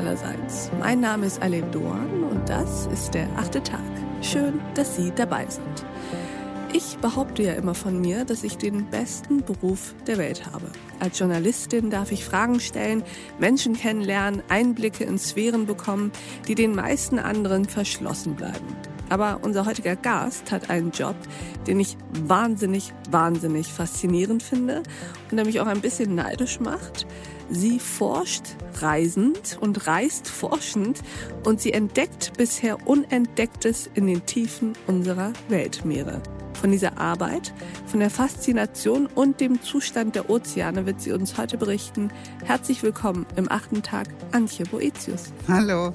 allerseits. Mein Name ist Alem Doan und das ist der achte Tag. Schön, dass Sie dabei sind. Ich behaupte ja immer von mir, dass ich den besten Beruf der Welt habe. Als Journalistin darf ich Fragen stellen, Menschen kennenlernen, Einblicke in Sphären bekommen, die den meisten anderen verschlossen bleiben. Aber unser heutiger Gast hat einen Job, den ich wahnsinnig, wahnsinnig faszinierend finde und der mich auch ein bisschen neidisch macht. Sie forscht reisend und reist forschend und sie entdeckt bisher Unentdecktes in den Tiefen unserer Weltmeere. Von dieser Arbeit, von der Faszination und dem Zustand der Ozeane wird sie uns heute berichten. Herzlich willkommen im achten Tag, Antje Boetius. Hallo.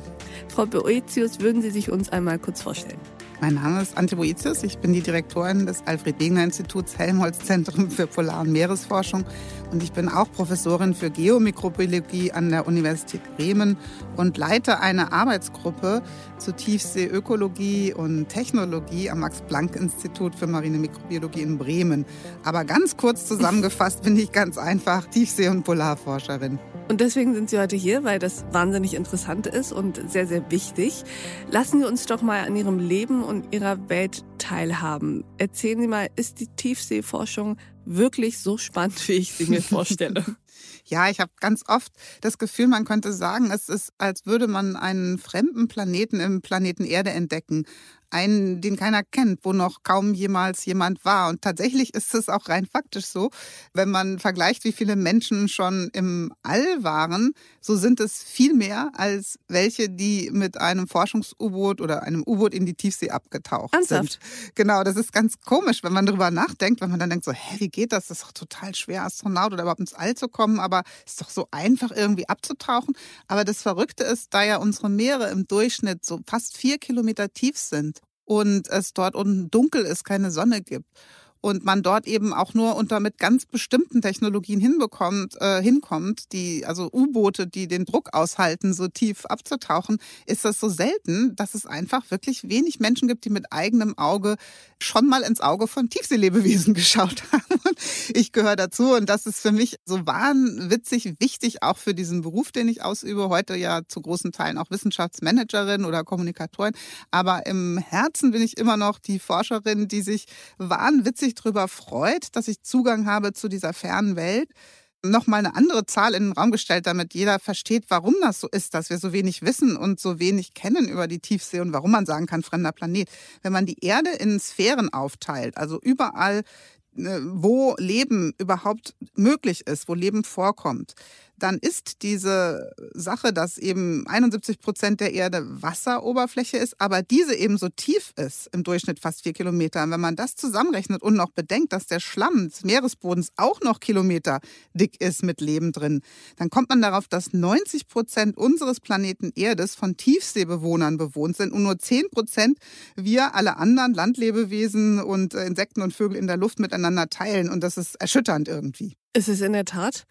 Frau Boetius, würden Sie sich uns einmal kurz vorstellen? Mein Name ist Antje Boetius. Ich bin die Direktorin des Alfred-Wegener-Instituts Helmholtz-Zentrum für Polar- und Meeresforschung und ich bin auch Professorin für Geomikrobiologie an der Universität Bremen und leite eine Arbeitsgruppe zur Tiefseeökologie und Technologie am Max-Planck-Institut für Marine Mikrobiologie in Bremen. Aber ganz kurz zusammengefasst bin ich ganz einfach Tiefsee- und Polarforscherin. Und deswegen sind Sie heute hier, weil das wahnsinnig interessant ist und sehr, sehr wichtig. Lassen Sie uns doch mal an Ihrem Leben und Ihrer Welt teilhaben. Erzählen Sie mal, ist die Tiefseeforschung wirklich so spannend, wie ich sie mir vorstelle? Ja, ich habe ganz oft das Gefühl, man könnte sagen, es ist, als würde man einen fremden Planeten im Planeten Erde entdecken einen, den keiner kennt, wo noch kaum jemals jemand war. Und tatsächlich ist es auch rein faktisch so, wenn man vergleicht, wie viele Menschen schon im All waren, so sind es viel mehr als welche, die mit einem Forschungs-U-Boot oder einem U-Boot in die Tiefsee abgetaucht Ernsthaft? sind. Genau, das ist ganz komisch, wenn man darüber nachdenkt, wenn man dann denkt so, hä, wie geht das? Das ist doch total schwer, Astronaut oder überhaupt ins All zu kommen, aber es ist doch so einfach irgendwie abzutauchen. Aber das Verrückte ist, da ja unsere Meere im Durchschnitt so fast vier Kilometer tief sind, und es dort unten dunkel ist, keine Sonne gibt und man dort eben auch nur unter mit ganz bestimmten Technologien hinbekommt, äh, hinkommt, die, also U-Boote, die den Druck aushalten, so tief abzutauchen, ist das so selten, dass es einfach wirklich wenig Menschen gibt, die mit eigenem Auge schon mal ins Auge von Tiefseelebewesen geschaut haben. Und ich gehöre dazu und das ist für mich so wahnwitzig wichtig, auch für diesen Beruf, den ich ausübe. Heute ja zu großen Teilen auch Wissenschaftsmanagerin oder Kommunikatorin. Aber im Herzen bin ich immer noch die Forscherin, die sich wahnwitzig darüber freut, dass ich Zugang habe zu dieser fernen Welt, nochmal eine andere Zahl in den Raum gestellt, damit jeder versteht, warum das so ist, dass wir so wenig wissen und so wenig kennen über die Tiefsee und warum man sagen kann, fremder Planet. Wenn man die Erde in Sphären aufteilt, also überall, äh, wo Leben überhaupt möglich ist, wo Leben vorkommt, dann ist diese Sache, dass eben 71 Prozent der Erde Wasseroberfläche ist, aber diese eben so tief ist, im Durchschnitt fast vier Kilometer. Und wenn man das zusammenrechnet und noch bedenkt, dass der Schlamm des Meeresbodens auch noch Kilometer dick ist mit Leben drin, dann kommt man darauf, dass 90 Prozent unseres Planeten Erdes von Tiefseebewohnern bewohnt sind und nur 10 Prozent wir alle anderen Landlebewesen und äh, Insekten und Vögel in der Luft miteinander teilen. Und das ist erschütternd irgendwie. Es ist in der Tat.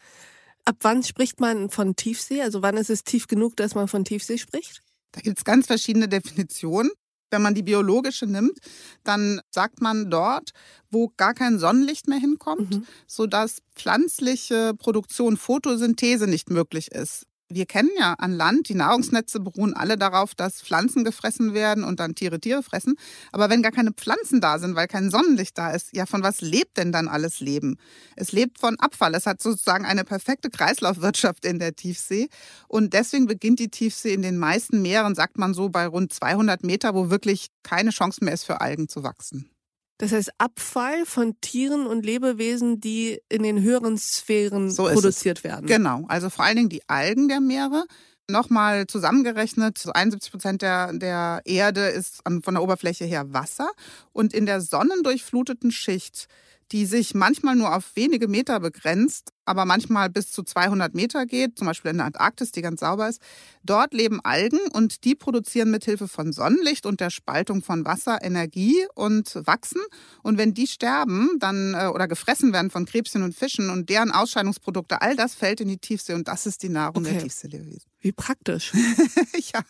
Ab wann spricht man von Tiefsee? Also wann ist es tief genug, dass man von Tiefsee spricht? Da gibt es ganz verschiedene Definitionen. Wenn man die biologische nimmt, dann sagt man dort, wo gar kein Sonnenlicht mehr hinkommt, mhm. sodass pflanzliche Produktion, Photosynthese nicht möglich ist wir kennen ja an Land, die Nahrungsnetze beruhen alle darauf, dass Pflanzen gefressen werden und dann Tiere Tiere fressen. Aber wenn gar keine Pflanzen da sind, weil kein Sonnenlicht da ist, ja, von was lebt denn dann alles Leben? Es lebt von Abfall. Es hat sozusagen eine perfekte Kreislaufwirtschaft in der Tiefsee. Und deswegen beginnt die Tiefsee in den meisten Meeren, sagt man so, bei rund 200 Meter, wo wirklich keine Chance mehr ist für Algen zu wachsen. Das heißt Abfall von Tieren und Lebewesen, die in den höheren Sphären so produziert werden. Genau, also vor allen Dingen die Algen der Meere. Nochmal zusammengerechnet, so 71 Prozent der, der Erde ist von der Oberfläche her Wasser. Und in der sonnendurchfluteten Schicht die sich manchmal nur auf wenige Meter begrenzt, aber manchmal bis zu 200 Meter geht, zum Beispiel in der Antarktis, die ganz sauber ist. Dort leben Algen und die produzieren mithilfe von Sonnenlicht und der Spaltung von Wasser Energie und wachsen. Und wenn die sterben, dann äh, oder gefressen werden von Krebschen und Fischen und deren Ausscheidungsprodukte, all das fällt in die Tiefsee und das ist die Nahrung okay. der Tiefseelebewesen. Wie praktisch. ja,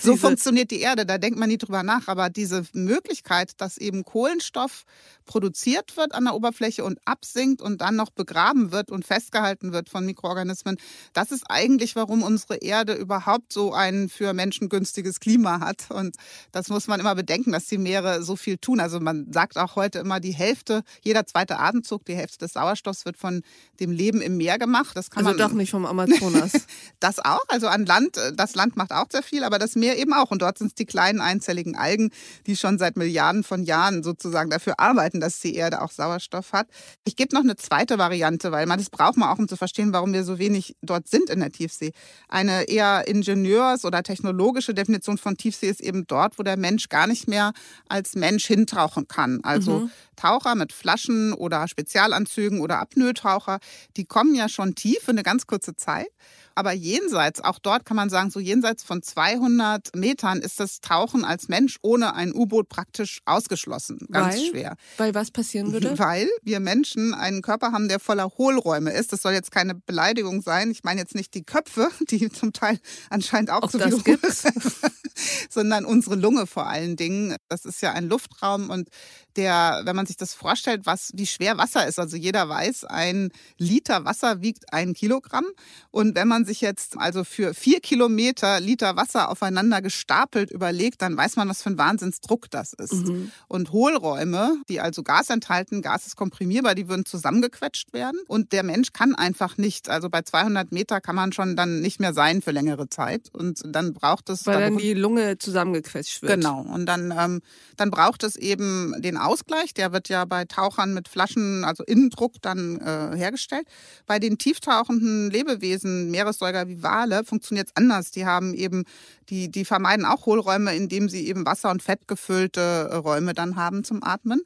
so funktioniert die Erde, da denkt man nie drüber nach. Aber diese Möglichkeit, dass eben Kohlenstoff produziert wird an der Oberfläche und absinkt und dann noch begraben wird und festgehalten wird von Mikroorganismen, das ist eigentlich, warum unsere Erde überhaupt so ein für Menschen günstiges Klima hat. Und das muss man immer bedenken, dass die Meere so viel tun. Also man sagt auch heute immer, die Hälfte, jeder zweite Atemzug, die Hälfte des Sauerstoffs wird von dem Leben im Meer gemacht. Das kann also man doch nicht vom Amazonas. das auch. Also an Land, äh, das Land macht auch sehr viel, aber das Meer eben auch. Und dort sind es die kleinen einzelligen Algen, die schon seit Milliarden von Jahren sozusagen dafür arbeiten, dass die Erde auch Sauerstoff hat. Ich gebe noch eine zweite Variante, weil man das braucht man auch, um zu verstehen, warum wir so wenig dort sind in der Tiefsee. Eine eher Ingenieurs- oder technologische Definition von Tiefsee ist eben dort, wo der Mensch gar nicht mehr als Mensch hintauchen kann. Also mhm. Taucher mit Flaschen oder Spezialanzügen oder Apnoe-Taucher, die kommen ja schon tief für eine ganz kurze Zeit. Aber jenseits, auch dort kann man sagen, so jenseits von 200 Metern ist das Tauchen als Mensch ohne ein U-Boot praktisch ausgeschlossen. Ganz weil, schwer. Weil was passieren würde? Weil wir Menschen einen Körper haben, der voller Hohlräume ist. Das soll jetzt keine Beleidigung sein. Ich meine jetzt nicht die Köpfe, die zum Teil anscheinend auch, auch so viel gibt, sondern unsere Lunge vor allen Dingen. Das ist ja ein Luftraum und der, wenn man sich das vorstellt, was, wie schwer Wasser ist. Also jeder weiß, ein Liter Wasser wiegt ein Kilogramm. Und wenn man sich jetzt also für vier Kilometer Liter Wasser aufeinander gestapelt überlegt, dann weiß man, was für ein Wahnsinnsdruck das ist. Mhm. Und Hohlräume, die also Gas enthalten, Gas ist komprimierbar, die würden zusammengequetscht werden. Und der Mensch kann einfach nicht, also bei 200 Meter kann man schon dann nicht mehr sein für längere Zeit. Und dann braucht es... Weil dann die Lunge zusammengequetscht wird. Genau. Und dann, ähm, dann braucht es eben den Ausgleich. Der wird ja bei Tauchern mit Flaschen, also Innendruck dann äh, hergestellt. Bei den tieftauchenden Lebewesen, Meeressäuger wie Wale, funktioniert es anders. Die haben eben, die, die vermeiden auch Hohlräume, indem sie eben Wasser- und Fettgefüllte äh, Räume dann haben zum Atmen.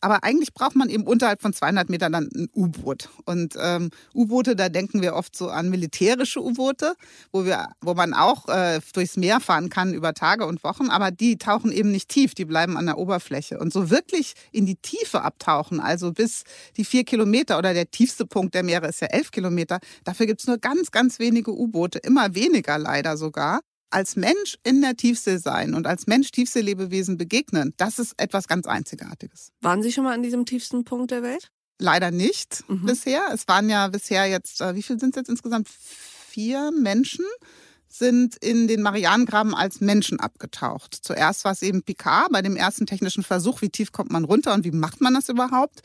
Aber eigentlich braucht man eben unterhalb von 200 Metern dann ein U-Boot. Und ähm, U-Boote, da denken wir oft so an militärische U-Boote, wo wir, wo man auch äh, durchs Meer fahren kann über Tage und Wochen. Aber die tauchen eben nicht tief, die bleiben an der Oberfläche. Und so wirklich in die Tiefe abtauchen, also bis die vier Kilometer oder der tiefste Punkt der Meere ist ja elf Kilometer. Dafür gibt's nur ganz, ganz wenige U-Boote, immer weniger leider sogar als Mensch in der Tiefsee sein und als Mensch Tiefseelebewesen begegnen, das ist etwas ganz Einzigartiges. Waren Sie schon mal an diesem tiefsten Punkt der Welt? Leider nicht mhm. bisher. Es waren ja bisher jetzt, äh, wie viel sind es jetzt insgesamt? Vier Menschen sind in den Marianengraben als Menschen abgetaucht. Zuerst war es eben Picard bei dem ersten technischen Versuch, wie tief kommt man runter und wie macht man das überhaupt.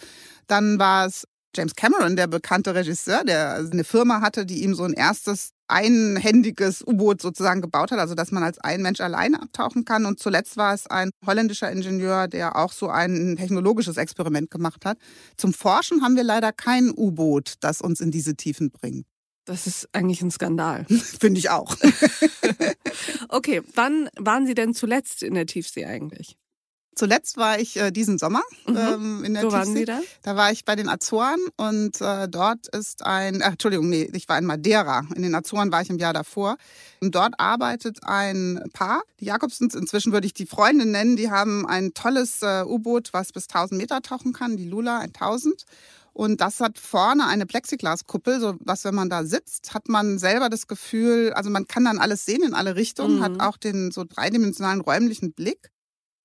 Dann war es James Cameron, der bekannte Regisseur, der eine Firma hatte, die ihm so ein erstes einhändiges U-Boot sozusagen gebaut hat, also dass man als ein Mensch alleine abtauchen kann. Und zuletzt war es ein holländischer Ingenieur, der auch so ein technologisches Experiment gemacht hat. Zum Forschen haben wir leider kein U-Boot, das uns in diese Tiefen bringt. Das ist eigentlich ein Skandal. Finde ich auch. okay, wann waren Sie denn zuletzt in der Tiefsee eigentlich? Zuletzt war ich äh, diesen Sommer mhm. ähm, in der Wo waren Sie da? Da war ich bei den Azoren und äh, dort ist ein, ach, Entschuldigung, nee, ich war in Madeira. In den Azoren war ich im Jahr davor. Und dort arbeitet ein Paar, die Jakobsens, inzwischen würde ich die Freundin nennen, die haben ein tolles äh, U-Boot, was bis 1000 Meter tauchen kann, die Lula 1000. Und das hat vorne eine Plexiglaskuppel, so was, wenn man da sitzt, hat man selber das Gefühl, also man kann dann alles sehen in alle Richtungen, mhm. hat auch den so dreidimensionalen räumlichen Blick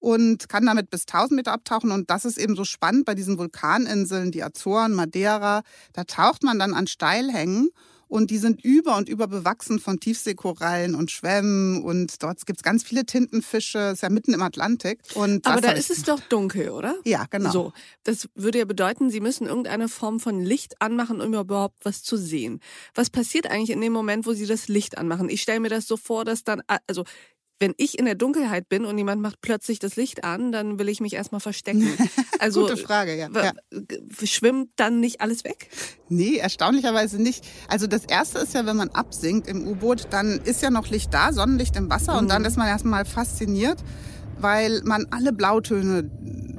und kann damit bis 1000 Meter abtauchen. Und das ist eben so spannend bei diesen Vulkaninseln, die Azoren, Madeira. Da taucht man dann an Steilhängen und die sind über und über bewachsen von Tiefseekorallen und Schwämmen und dort gibt es ganz viele Tintenfische, ist ja mitten im Atlantik. Und Aber da ist es doch dunkel, oder? Ja, genau. So, das würde ja bedeuten, Sie müssen irgendeine Form von Licht anmachen, um überhaupt was zu sehen. Was passiert eigentlich in dem Moment, wo Sie das Licht anmachen? Ich stelle mir das so vor, dass dann, also wenn ich in der Dunkelheit bin und jemand macht plötzlich das Licht an, dann will ich mich erstmal verstecken. Also Gute Frage, ja. ja. Schwimmt dann nicht alles weg? Nee, erstaunlicherweise nicht. Also das erste ist ja, wenn man absinkt im U-Boot, dann ist ja noch Licht da, Sonnenlicht im Wasser mhm. und dann mhm. ist man erstmal fasziniert, weil man alle Blautöne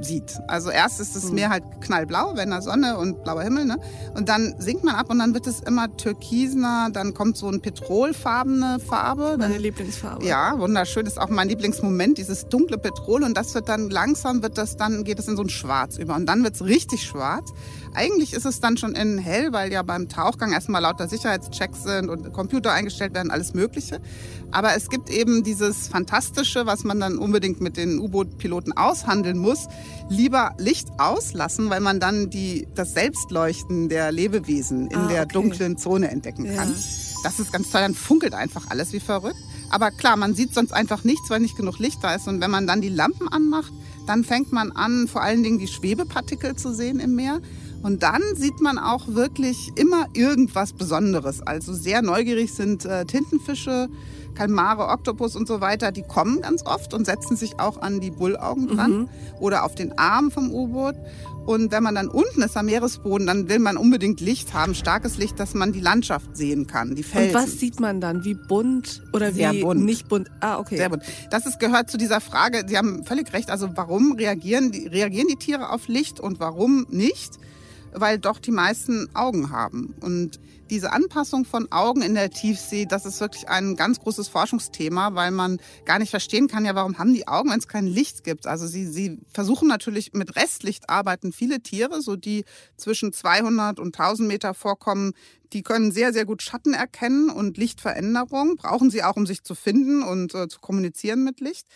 sieht. Also erst ist das Meer halt knallblau, wenn da Sonne und blauer Himmel, ne? Und dann sinkt man ab und dann wird es immer türkisener, dann kommt so ein petrolfarbene Farbe. Meine Dann- Lieblingsfarbe. ja, wunderschön. Ist auch mein Lieblingsmoment, dieses dunkle Petrol. Und das wird dann langsam, wird das dann, geht es in so ein Schwarz über. Und dann wird es richtig schwarz. Eigentlich ist es dann schon in hell, weil ja beim Tauchgang erstmal lauter Sicherheitschecks sind und Computer eingestellt werden, alles Mögliche. Aber es gibt eben dieses Fantastische, was man dann unbedingt mit den U-Boot-Piloten aushandeln muss. Lieber Licht auslassen, weil man dann die, das Selbstleuchten der Lebewesen in Ah, der okay. dunklen Zone entdecken kann. Ja. Das ist ganz toll, dann funkelt einfach alles wie verrückt. Aber klar, man sieht sonst einfach nichts, weil nicht genug Licht da ist. Und wenn man dann die Lampen anmacht, dann fängt man an, vor allen Dingen die Schwebepartikel zu sehen im Meer. Und dann sieht man auch wirklich immer irgendwas Besonderes. Also sehr neugierig sind äh, Tintenfische, Kalmare, Oktopus und so weiter. Die kommen ganz oft und setzen sich auch an die Bullaugen dran oder auf den Arm vom U-Boot. Und wenn man dann unten ist am Meeresboden, dann will man unbedingt Licht haben, starkes Licht, dass man die Landschaft sehen kann, die Felsen. Und was sieht man dann? Wie bunt oder Sehr wie bunt. nicht bunt? Ah, okay. Sehr gut. Das ist, gehört zu dieser Frage. Sie haben völlig recht. Also warum reagieren die, reagieren die Tiere auf Licht und warum nicht? Weil doch die meisten Augen haben. Und diese Anpassung von Augen in der Tiefsee, das ist wirklich ein ganz großes Forschungsthema, weil man gar nicht verstehen kann, ja, warum haben die Augen, wenn es kein Licht gibt? Also sie, sie versuchen natürlich mit Restlicht arbeiten viele Tiere, so die zwischen 200 und 1000 Meter vorkommen, die können sehr, sehr gut Schatten erkennen und Lichtveränderung. Brauchen sie auch, um sich zu finden und äh, zu kommunizieren mit Licht.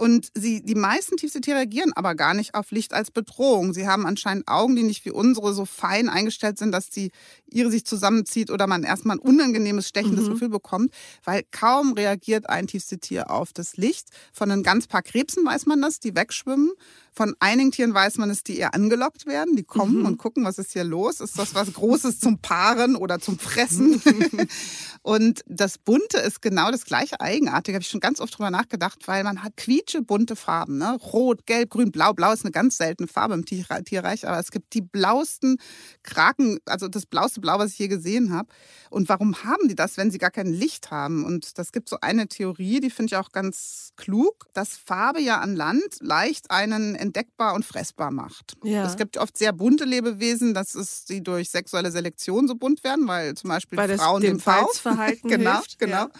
Und sie, die meisten Tiefseetiere reagieren aber gar nicht auf Licht als Bedrohung. Sie haben anscheinend Augen, die nicht wie unsere so fein eingestellt sind, dass die ihre sich zusammenzieht oder man erstmal ein unangenehmes, stechendes Gefühl bekommt, weil kaum reagiert ein Tiefseetier auf das Licht. Von ein ganz paar Krebsen weiß man das, die wegschwimmen. Von einigen Tieren weiß man es, die eher angelockt werden. Die kommen und gucken, was ist hier los? Ist das was Großes zum Paaren oder zum Fressen? und das Bunte ist genau das gleiche Eigenartige. Habe ich schon ganz oft drüber nachgedacht, weil man hat quietschebunte Farben. Ne? Rot, Gelb, Grün, Blau. Blau ist eine ganz seltene Farbe im Tier- Tierreich, aber es gibt die blauesten Kraken, also das blaueste Blau, was ich je gesehen habe. Und warum haben die das, wenn sie gar kein Licht haben? Und das gibt so eine Theorie, die finde ich auch ganz klug, dass Farbe ja an Land leicht einen entdeckbar und fressbar macht. Ja. Es gibt oft sehr bunte Lebewesen, dass es sie durch sexuelle Selektion so bunt werden, weil zum Beispiel Weil Frauen dem dem Bauch Balzverhalten genau, hilft, genau. ja.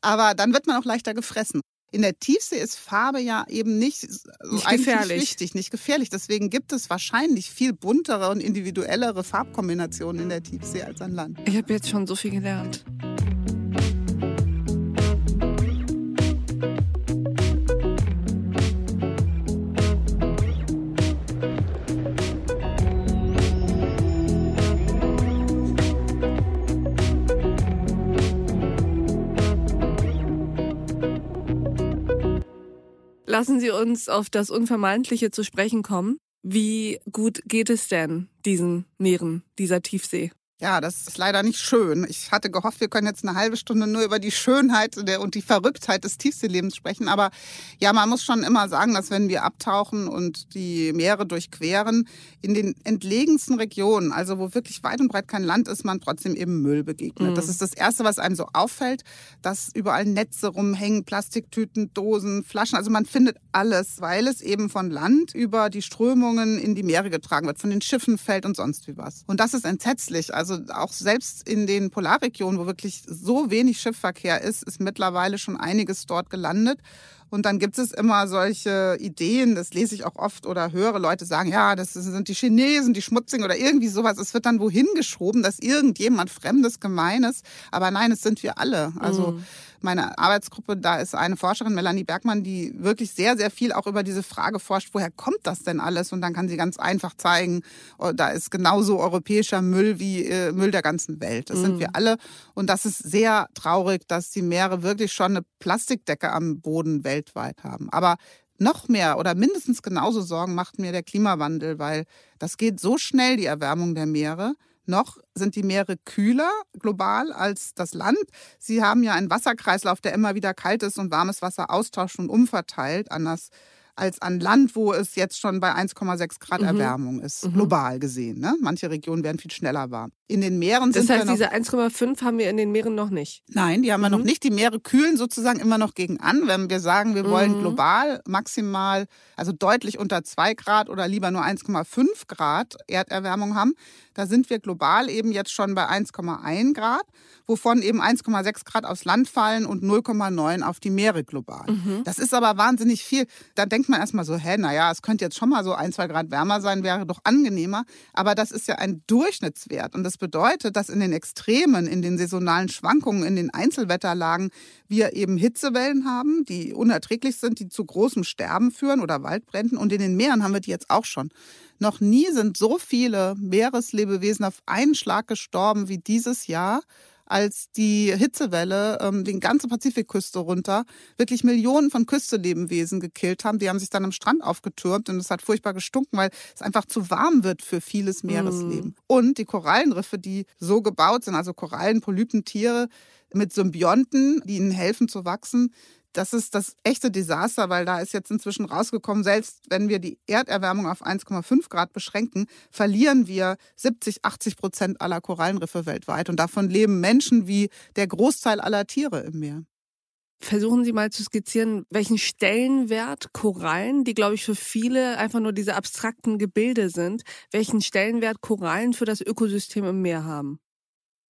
Aber dann wird man auch leichter gefressen. In der Tiefsee ist Farbe ja eben nicht, so Nicht gefährlich. Nicht wichtig, nicht gefährlich. Deswegen gibt es wahrscheinlich viel buntere und individuellere Farbkombinationen in der Tiefsee als an Land. Ich habe jetzt schon so viel gelernt. Lassen Sie uns auf das Unvermeidliche zu sprechen kommen. Wie gut geht es denn diesen Meeren, dieser Tiefsee? Ja, das ist leider nicht schön. Ich hatte gehofft, wir können jetzt eine halbe Stunde nur über die Schönheit und die Verrücktheit des Tiefseelebens sprechen. Aber ja, man muss schon immer sagen, dass wenn wir abtauchen und die Meere durchqueren, in den entlegensten Regionen, also wo wirklich weit und breit kein Land ist, man trotzdem eben Müll begegnet. Das ist das Erste, was einem so auffällt, dass überall Netze rumhängen, Plastiktüten, Dosen, Flaschen. Also man findet alles, weil es eben von Land über die Strömungen in die Meere getragen wird, von den Schiffen fällt und sonst wie was. Und das ist entsetzlich. Also auch selbst in den Polarregionen, wo wirklich so wenig Schiffverkehr ist, ist mittlerweile schon einiges dort gelandet. Und dann gibt es immer solche Ideen, das lese ich auch oft oder höre Leute sagen, ja, das sind die Chinesen, die Schmutzigen oder irgendwie sowas. Es wird dann wohin geschoben, dass irgendjemand Fremdes, Gemeines, aber nein, es sind wir alle. Also meine Arbeitsgruppe, da ist eine Forscherin, Melanie Bergmann, die wirklich sehr, sehr viel auch über diese Frage forscht, woher kommt das denn alles? Und dann kann sie ganz einfach zeigen, oh, da ist genauso europäischer Müll wie äh, Müll der ganzen Welt. Das sind wir alle. Und das ist sehr traurig, dass die Meere wirklich schon eine Plastikdecke am Boden weltweit haben. Aber noch mehr oder mindestens genauso Sorgen macht mir der Klimawandel, weil das geht so schnell, die Erwärmung der Meere. Noch sind die Meere kühler global als das Land. Sie haben ja einen Wasserkreislauf, der immer wieder kaltes und warmes Wasser austauscht und umverteilt, anders als an Land, wo es jetzt schon bei 1,6 Grad Erwärmung ist, global gesehen. Ne? Manche Regionen werden viel schneller warm. In den Meeren das sind heißt, wir diese 1,5 haben wir in den Meeren noch nicht. Nein, die haben wir Mhm. noch nicht. Die Meere kühlen sozusagen immer noch gegen an. Wenn wir sagen, wir wollen Mhm. global maximal, also deutlich unter 2 Grad oder lieber nur 1,5 Grad Erderwärmung haben, da sind wir global eben jetzt schon bei 1,1 Grad, wovon eben 1,6 Grad aufs Land fallen und 0,9 auf die Meere global. Mhm. Das ist aber wahnsinnig viel. Da denkt man erstmal so, hä, naja, es könnte jetzt schon mal so ein, zwei Grad wärmer sein, wäre doch angenehmer. Aber das ist ja ein Durchschnittswert. Und das bedeutet, dass in den Extremen, in den saisonalen Schwankungen, in den Einzelwetterlagen wir eben Hitzewellen haben, die unerträglich sind, die zu großem Sterben führen oder Waldbränden. Und in den Meeren haben wir die jetzt auch schon. Noch nie sind so viele Meereslebewesen auf einen Schlag gestorben wie dieses Jahr als die Hitzewelle ähm, die ganze Pazifikküste runter wirklich Millionen von Küstelebewesen gekillt haben. Die haben sich dann am Strand aufgetürmt und es hat furchtbar gestunken, weil es einfach zu warm wird für vieles Meeresleben. Und die Korallenriffe, die so gebaut sind, also Korallen, Polypen, Tiere mit Symbionten, die ihnen helfen zu wachsen, das ist das echte Desaster, weil da ist jetzt inzwischen rausgekommen, selbst wenn wir die Erderwärmung auf 1,5 Grad beschränken, verlieren wir 70, 80 Prozent aller Korallenriffe weltweit. Und davon leben Menschen wie der Großteil aller Tiere im Meer. Versuchen Sie mal zu skizzieren, welchen Stellenwert Korallen, die glaube ich für viele einfach nur diese abstrakten Gebilde sind, welchen Stellenwert Korallen für das Ökosystem im Meer haben.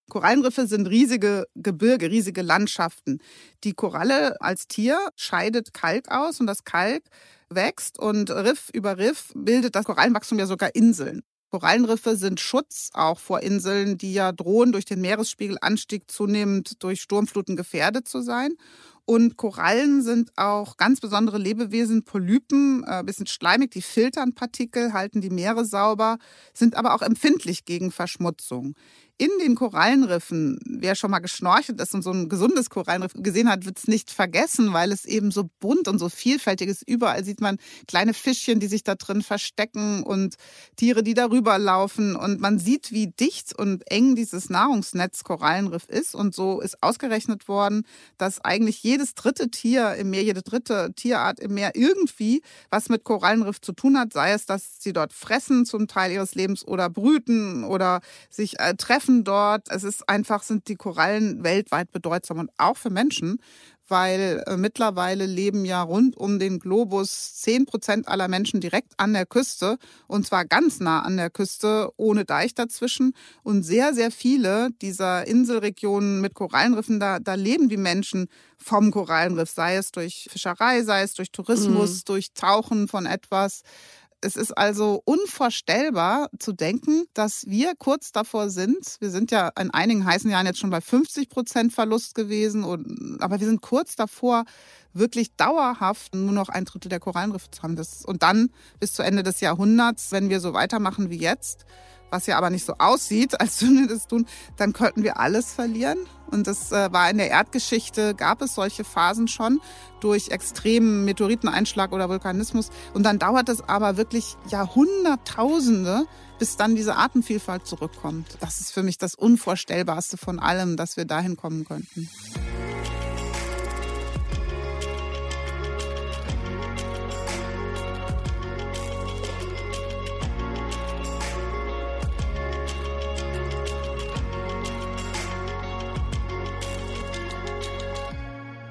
Korallenriffe sind riesige Gebirge, riesige Landschaften. Die Koralle als Tier scheidet Kalk aus und das Kalk wächst und Riff über Riff bildet das Korallenwachstum ja sogar Inseln. Korallenriffe sind Schutz auch vor Inseln, die ja drohen, durch den Meeresspiegelanstieg zunehmend durch Sturmfluten gefährdet zu sein. Und Korallen sind auch ganz besondere Lebewesen, Polypen, äh, bisschen schleimig, die filtern Partikel, halten die Meere sauber, sind aber auch empfindlich gegen Verschmutzung. In den Korallenriffen, wer schon mal geschnorchelt ist und so ein gesundes Korallenriff gesehen hat, wird es nicht vergessen, weil es eben so bunt und so vielfältig ist. Überall sieht man kleine Fischchen, die sich da drin verstecken und Tiere, die darüber laufen. Und man sieht, wie dicht und eng dieses Nahrungsnetz Korallenriff ist. Und so ist ausgerechnet worden, dass eigentlich jedes dritte Tier im Meer, jede dritte Tierart im Meer irgendwie was mit Korallenriff zu tun hat. Sei es, dass sie dort fressen zum Teil ihres Lebens oder brüten oder sich äh, treffen dort. Es ist einfach, sind die Korallen weltweit bedeutsam und auch für Menschen, weil äh, mittlerweile leben ja rund um den Globus zehn Prozent aller Menschen direkt an der Küste und zwar ganz nah an der Küste, ohne Deich dazwischen. Und sehr, sehr viele dieser Inselregionen mit Korallenriffen, da, da leben die Menschen vom Korallenriff, sei es durch Fischerei, sei es durch Tourismus, Mhm. durch Tauchen von etwas. Es ist also unvorstellbar zu denken, dass wir kurz davor sind. Wir sind ja in einigen heißen Jahren jetzt schon bei 50 Prozent Verlust gewesen, und, aber wir sind kurz davor, wirklich dauerhaft nur noch ein Drittel der Korallenriffe zu haben. Das, und dann bis zu Ende des Jahrhunderts, wenn wir so weitermachen wie jetzt, was ja aber nicht so aussieht, als würden wir das tun, dann könnten wir alles verlieren. Und das äh, war in der Erdgeschichte, gab es solche Phasen schon durch extremen Meteoriteneinschlag oder Vulkanismus. Und dann dauert es aber wirklich Jahrhunderttausende, bis dann diese Artenvielfalt zurückkommt. Das ist für mich das Unvorstellbarste von allem, dass wir dahin kommen könnten.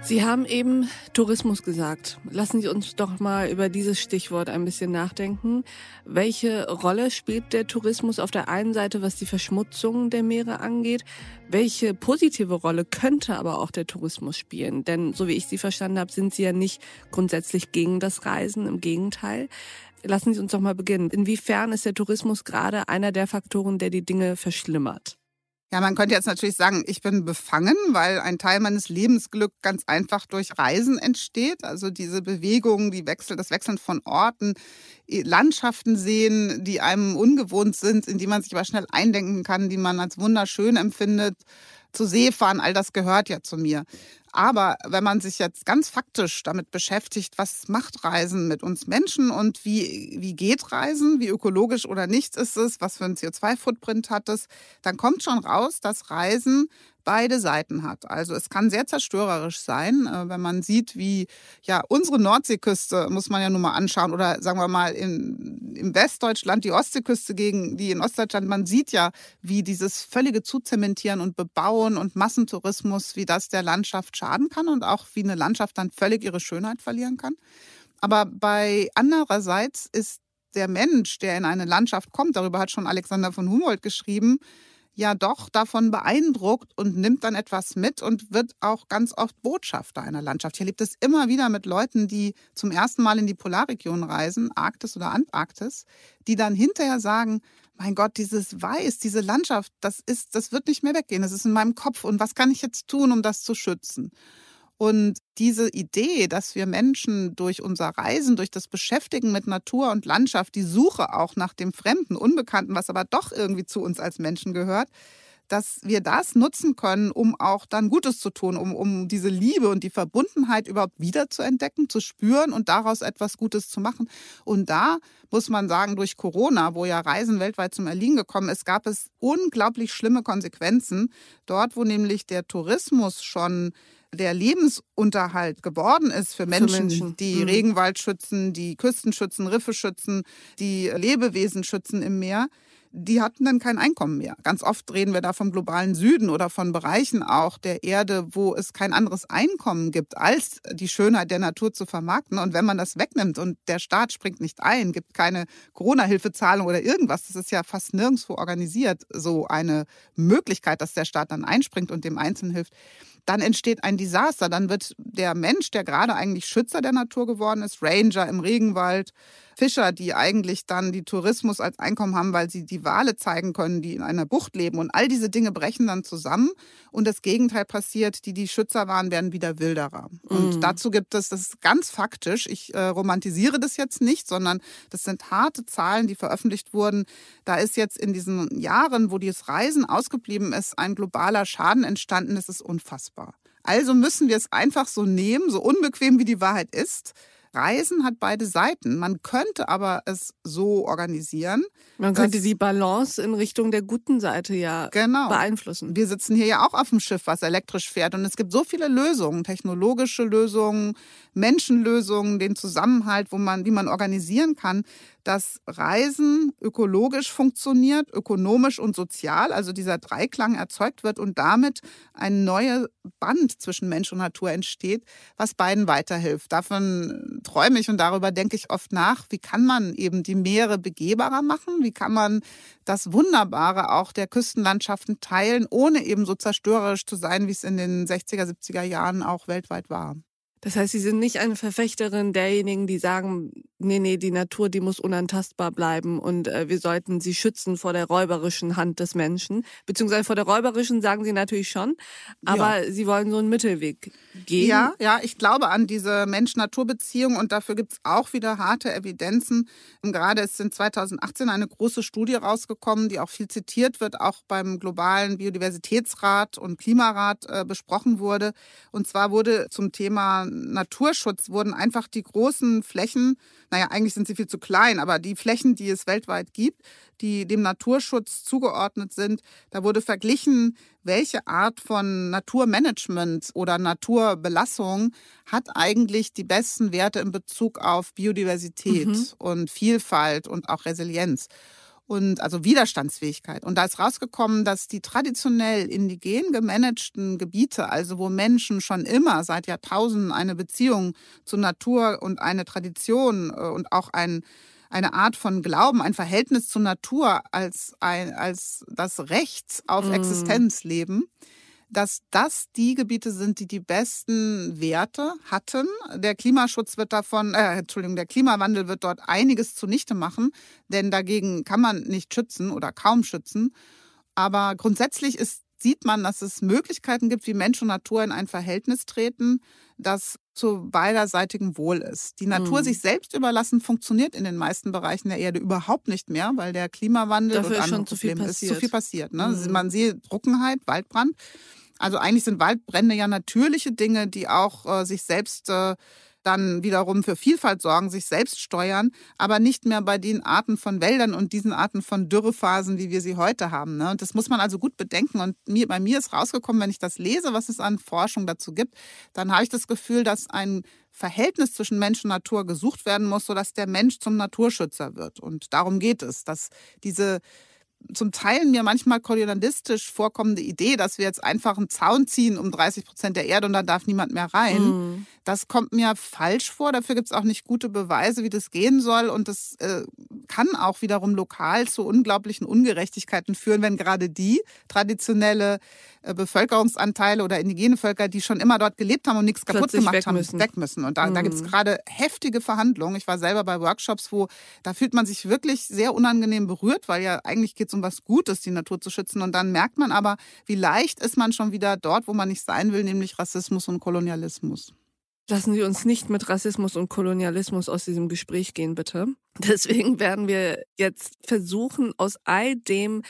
Sie haben eben Tourismus gesagt. Lassen Sie uns doch mal über dieses Stichwort ein bisschen nachdenken. Welche Rolle spielt der Tourismus auf der einen Seite, was die Verschmutzung der Meere angeht? Welche positive Rolle könnte aber auch der Tourismus spielen? Denn so wie ich Sie verstanden habe, sind Sie ja nicht grundsätzlich gegen das Reisen, im Gegenteil. Lassen Sie uns doch mal beginnen. Inwiefern ist der Tourismus gerade einer der Faktoren, der die Dinge verschlimmert? Ja, man könnte jetzt natürlich sagen, ich bin befangen, weil ein Teil meines Lebensglück ganz einfach durch Reisen entsteht. Also diese Bewegung, die Wechsel, das Wechseln von Orten, Landschaften sehen, die einem ungewohnt sind, in die man sich aber schnell eindenken kann, die man als wunderschön empfindet. Zu See fahren, all das gehört ja zu mir. Aber wenn man sich jetzt ganz faktisch damit beschäftigt, was macht Reisen mit uns Menschen und wie, wie geht Reisen, wie ökologisch oder nicht ist es, was für ein CO2-Footprint hat es, dann kommt schon raus, dass Reisen beide Seiten hat. Also es kann sehr zerstörerisch sein, äh, wenn man sieht, wie ja unsere Nordseeküste muss man ja nun mal anschauen oder sagen wir mal in, im Westdeutschland die Ostseeküste gegen die in Ostdeutschland. Man sieht ja, wie dieses völlige Zuzementieren und Bebauen und Massentourismus, wie das der Landschaft schaden kann und auch wie eine Landschaft dann völlig ihre Schönheit verlieren kann. Aber bei andererseits ist der Mensch, der in eine Landschaft kommt, darüber hat schon Alexander von Humboldt geschrieben, ja doch davon beeindruckt und nimmt dann etwas mit und wird auch ganz oft Botschafter einer Landschaft. Ich erlebe das immer wieder mit Leuten, die zum ersten Mal in die Polarregion reisen, Arktis oder Antarktis, die dann hinterher sagen, mein Gott, dieses Weiß, diese Landschaft, das ist, das wird nicht mehr weggehen. Das ist in meinem Kopf. Und was kann ich jetzt tun, um das zu schützen? Und diese Idee, dass wir Menschen durch unser Reisen, durch das Beschäftigen mit Natur und Landschaft, die Suche auch nach dem Fremden, Unbekannten, was aber doch irgendwie zu uns als Menschen gehört, dass wir das nutzen können, um auch dann Gutes zu tun, um, um diese Liebe und die Verbundenheit überhaupt wiederzuentdecken, zu spüren und daraus etwas Gutes zu machen. Und da muss man sagen, durch Corona, wo ja Reisen weltweit zum Erliegen gekommen ist, gab es unglaublich schlimme Konsequenzen. Dort, wo nämlich der Tourismus schon der Lebensunterhalt geworden ist für Menschen, für Menschen. die mhm. Regenwald schützen, die Küsten schützen, Riffe schützen, die Lebewesen schützen im Meer, die hatten dann kein Einkommen mehr. Ganz oft reden wir da vom globalen Süden oder von Bereichen auch der Erde, wo es kein anderes Einkommen gibt, als die Schönheit der Natur zu vermarkten. Und wenn man das wegnimmt und der Staat springt nicht ein, gibt keine Corona-Hilfezahlung oder irgendwas, das ist ja fast nirgendwo organisiert, so eine Möglichkeit, dass der Staat dann einspringt und dem Einzelnen hilft, dann entsteht ein Desaster. Dann wird der Mensch, der gerade eigentlich Schützer der Natur geworden ist, Ranger im Regenwald, Fischer, die eigentlich dann die Tourismus als Einkommen haben, weil sie die Wale zeigen können, die in einer Bucht leben. Und all diese Dinge brechen dann zusammen und das Gegenteil passiert. Die, die Schützer waren, werden wieder Wilderer. Und mhm. dazu gibt es, das ist ganz faktisch, ich äh, romantisiere das jetzt nicht, sondern das sind harte Zahlen, die veröffentlicht wurden. Da ist jetzt in diesen Jahren, wo dieses Reisen ausgeblieben ist, ein globaler Schaden entstanden. Das ist unfassbar. Also müssen wir es einfach so nehmen, so unbequem wie die Wahrheit ist. Reisen hat beide Seiten. Man könnte aber es so organisieren. Man könnte die Balance in Richtung der guten Seite ja genau. beeinflussen. Wir sitzen hier ja auch auf dem Schiff, was elektrisch fährt. Und es gibt so viele Lösungen, technologische Lösungen, Menschenlösungen, den Zusammenhalt, wo man, wie man organisieren kann, dass Reisen ökologisch funktioniert, ökonomisch und sozial, also dieser Dreiklang erzeugt wird und damit ein neues Band zwischen Mensch und Natur entsteht, was beiden weiterhilft. Davon träume ich und darüber denke ich oft nach, wie kann man eben die Meere begehbarer machen, wie kann man das Wunderbare auch der Küstenlandschaften teilen, ohne eben so zerstörerisch zu sein, wie es in den 60er, 70er Jahren auch weltweit war. Das heißt, Sie sind nicht eine Verfechterin derjenigen, die sagen, nee, nee, die Natur, die muss unantastbar bleiben und äh, wir sollten sie schützen vor der räuberischen Hand des Menschen. Beziehungsweise vor der räuberischen sagen Sie natürlich schon, aber ja. Sie wollen so einen Mittelweg gehen. Ja, ja, ich glaube an diese Mensch-Natur-Beziehung und dafür gibt es auch wieder harte Evidenzen. Und gerade ist in 2018 eine große Studie rausgekommen, die auch viel zitiert wird, auch beim globalen Biodiversitätsrat und Klimarat äh, besprochen wurde. Und zwar wurde zum Thema Naturschutz wurden einfach die großen Flächen, naja, eigentlich sind sie viel zu klein, aber die Flächen, die es weltweit gibt, die dem Naturschutz zugeordnet sind, da wurde verglichen, welche Art von Naturmanagement oder Naturbelassung hat eigentlich die besten Werte in Bezug auf Biodiversität mhm. und Vielfalt und auch Resilienz und also Widerstandsfähigkeit. Und da ist rausgekommen, dass die traditionell indigen gemanagten Gebiete, also wo Menschen schon immer seit Jahrtausenden eine Beziehung zur Natur und eine Tradition äh, und auch ein eine Art von Glauben, ein Verhältnis zur Natur als, ein, als das Recht auf mm. Existenz leben, dass das die Gebiete sind, die die besten Werte hatten. Der Klimaschutz wird davon, äh, Entschuldigung, der Klimawandel wird dort einiges zunichte machen, denn dagegen kann man nicht schützen oder kaum schützen. Aber grundsätzlich ist, sieht man, dass es Möglichkeiten gibt, wie Mensch und Natur in ein Verhältnis treten, das zu beiderseitigem Wohl ist. Die Natur mhm. sich selbst überlassen funktioniert in den meisten Bereichen der Erde überhaupt nicht mehr, weil der Klimawandel Dafür und andere Probleme ist zu viel passiert. Ne? Mhm. Man sieht Trockenheit, Waldbrand. Also eigentlich sind Waldbrände ja natürliche Dinge, die auch äh, sich selbst äh, dann wiederum für Vielfalt sorgen, sich selbst steuern, aber nicht mehr bei den Arten von Wäldern und diesen Arten von Dürrephasen, wie wir sie heute haben. Ne? Und das muss man also gut bedenken. Und mir, bei mir ist rausgekommen, wenn ich das lese, was es an Forschung dazu gibt, dann habe ich das Gefühl, dass ein Verhältnis zwischen Mensch und Natur gesucht werden muss, sodass der Mensch zum Naturschützer wird. Und darum geht es, dass diese zum Teil mir manchmal kolonialistisch vorkommende Idee, dass wir jetzt einfach einen Zaun ziehen um 30 Prozent der Erde und dann darf niemand mehr rein. Mhm. Das kommt mir falsch vor. Dafür gibt es auch nicht gute Beweise, wie das gehen soll. Und das äh, kann auch wiederum lokal zu unglaublichen Ungerechtigkeiten führen, wenn gerade die traditionelle äh, Bevölkerungsanteile oder indigene Völker, die schon immer dort gelebt haben und nichts kaputt gemacht weg haben, müssen. weg müssen. Und da, mhm. da gibt es gerade heftige Verhandlungen. Ich war selber bei Workshops, wo da fühlt man sich wirklich sehr unangenehm berührt, weil ja eigentlich geht es um was Gutes, die Natur zu schützen. Und dann merkt man aber, wie leicht ist man schon wieder dort, wo man nicht sein will, nämlich Rassismus und Kolonialismus. Lassen Sie uns nicht mit Rassismus und Kolonialismus aus diesem Gespräch gehen, bitte. Deswegen werden wir jetzt versuchen, aus all dem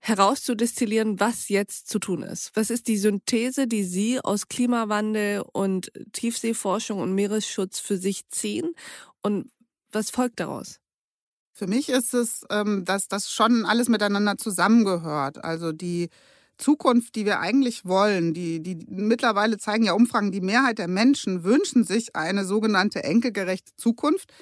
herauszudestillieren, was jetzt zu tun ist. Was ist die Synthese, die Sie aus Klimawandel und Tiefseeforschung und Meeresschutz für sich ziehen? Und was folgt daraus? Für mich ist es, ähm, dass das schon alles miteinander zusammengehört. Also die Zukunft, die wir eigentlich wollen, die, die mittlerweile zeigen ja Umfragen, die Mehrheit der Menschen wünschen sich eine sogenannte enkelgerechte Zukunft,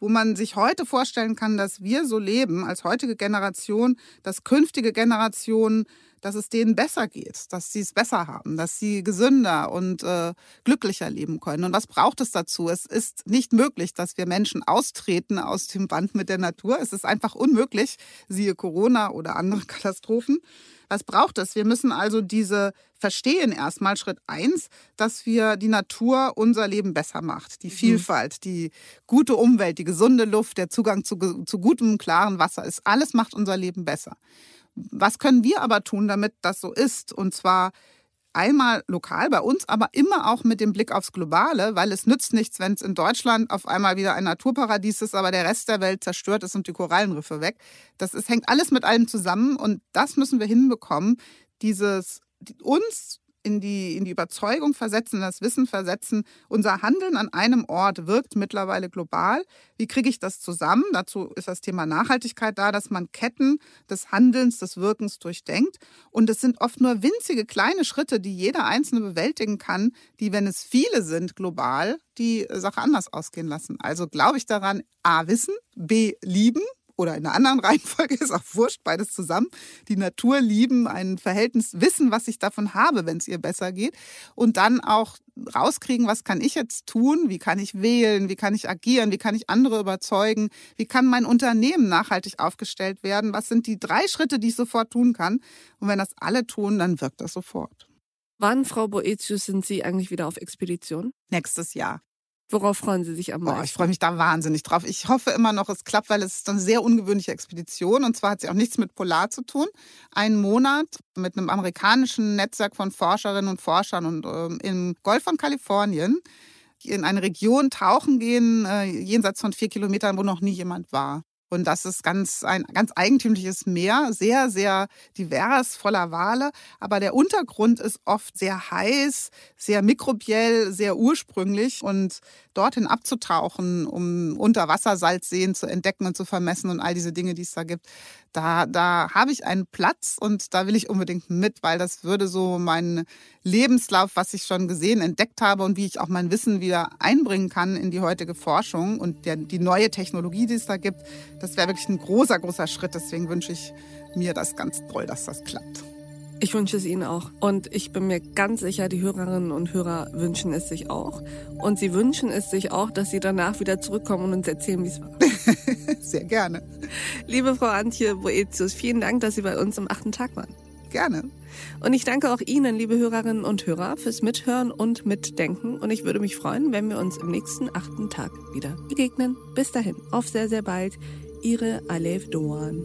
wo man sich heute vorstellen kann, dass wir so leben als heutige Generation, dass künftige Generationen, dass es denen besser geht, dass sie es besser haben, dass sie gesünder und äh, glücklicher leben können. Und was braucht es dazu? Es ist nicht möglich, dass wir Menschen austreten aus dem Band mit der Natur. Es ist einfach unmöglich, siehe Corona oder andere Katastrophen. Was braucht es? Wir müssen also diese verstehen erstmal Schritt eins, dass wir die Natur unser Leben besser macht. Die mhm. Vielfalt, die gute Umwelt, die gesunde Luft, der Zugang zu, zu gutem, klaren Wasser ist, alles macht unser Leben besser. Was können wir aber tun, damit das so ist? Und zwar einmal lokal bei uns, aber immer auch mit dem Blick aufs Globale, weil es nützt nichts, wenn es in Deutschland auf einmal wieder ein Naturparadies ist, aber der Rest der Welt zerstört ist und die Korallenriffe weg. Das ist, hängt alles mit allem zusammen und das müssen wir hinbekommen, dieses uns in die, in die Überzeugung versetzen, das Wissen versetzen, unser Handeln an einem Ort wirkt mittlerweile global. Wie kriege ich das zusammen? Dazu ist das Thema Nachhaltigkeit da, dass man Ketten des Handelns, des Wirkens durchdenkt. Und es sind oft nur winzige kleine Schritte, die jeder Einzelne bewältigen kann, die, wenn es viele sind, global, die Sache anders ausgehen lassen. Also glaube ich daran, A, wissen, B, lieben, oder in einer anderen Reihenfolge, ist auch wurscht, beides zusammen. Die Natur lieben, ein Verhältnis wissen, was ich davon habe, wenn es ihr besser geht. Und dann auch rauskriegen, was kann ich jetzt tun, wie kann ich wählen, wie kann ich agieren, wie kann ich andere überzeugen, wie kann mein Unternehmen nachhaltig aufgestellt werden, was sind die drei Schritte, die ich sofort tun kann. Und wenn das alle tun, dann wirkt das sofort. Wann, Frau Boetius, sind Sie eigentlich wieder auf Expedition? Nächstes Jahr. Worauf freuen Sie sich am meisten? Boah, ich freue mich da wahnsinnig drauf. Ich hoffe immer noch, es klappt, weil es ist eine sehr ungewöhnliche Expedition. Und zwar hat sie auch nichts mit Polar zu tun. Ein Monat mit einem amerikanischen Netzwerk von Forscherinnen und Forschern und ähm, im Golf von Kalifornien in eine Region tauchen gehen, äh, jenseits von vier Kilometern, wo noch nie jemand war. Und das ist ganz, ein ganz eigentümliches Meer, sehr, sehr divers, voller Wale. Aber der Untergrund ist oft sehr heiß, sehr mikrobiell, sehr ursprünglich. Und dorthin abzutauchen, um Unterwassersalzseen zu entdecken und zu vermessen und all diese Dinge, die es da gibt, da, da habe ich einen Platz und da will ich unbedingt mit, weil das würde so meinen Lebenslauf, was ich schon gesehen, entdeckt habe und wie ich auch mein Wissen wieder einbringen kann in die heutige Forschung und der, die neue Technologie, die es da gibt, das wäre wirklich ein großer, großer Schritt. Deswegen wünsche ich mir das ganz toll, dass das klappt. Ich wünsche es Ihnen auch. Und ich bin mir ganz sicher, die Hörerinnen und Hörer wünschen es sich auch. Und sie wünschen es sich auch, dass Sie danach wieder zurückkommen und uns erzählen, wie es war. Sehr gerne. Liebe Frau Antje Boetius, vielen Dank, dass Sie bei uns am achten Tag waren. Gerne. Und ich danke auch Ihnen, liebe Hörerinnen und Hörer, fürs Mithören und Mitdenken. Und ich würde mich freuen, wenn wir uns im nächsten achten Tag wieder begegnen. Bis dahin, auf sehr, sehr bald. Ihre Alef Doan.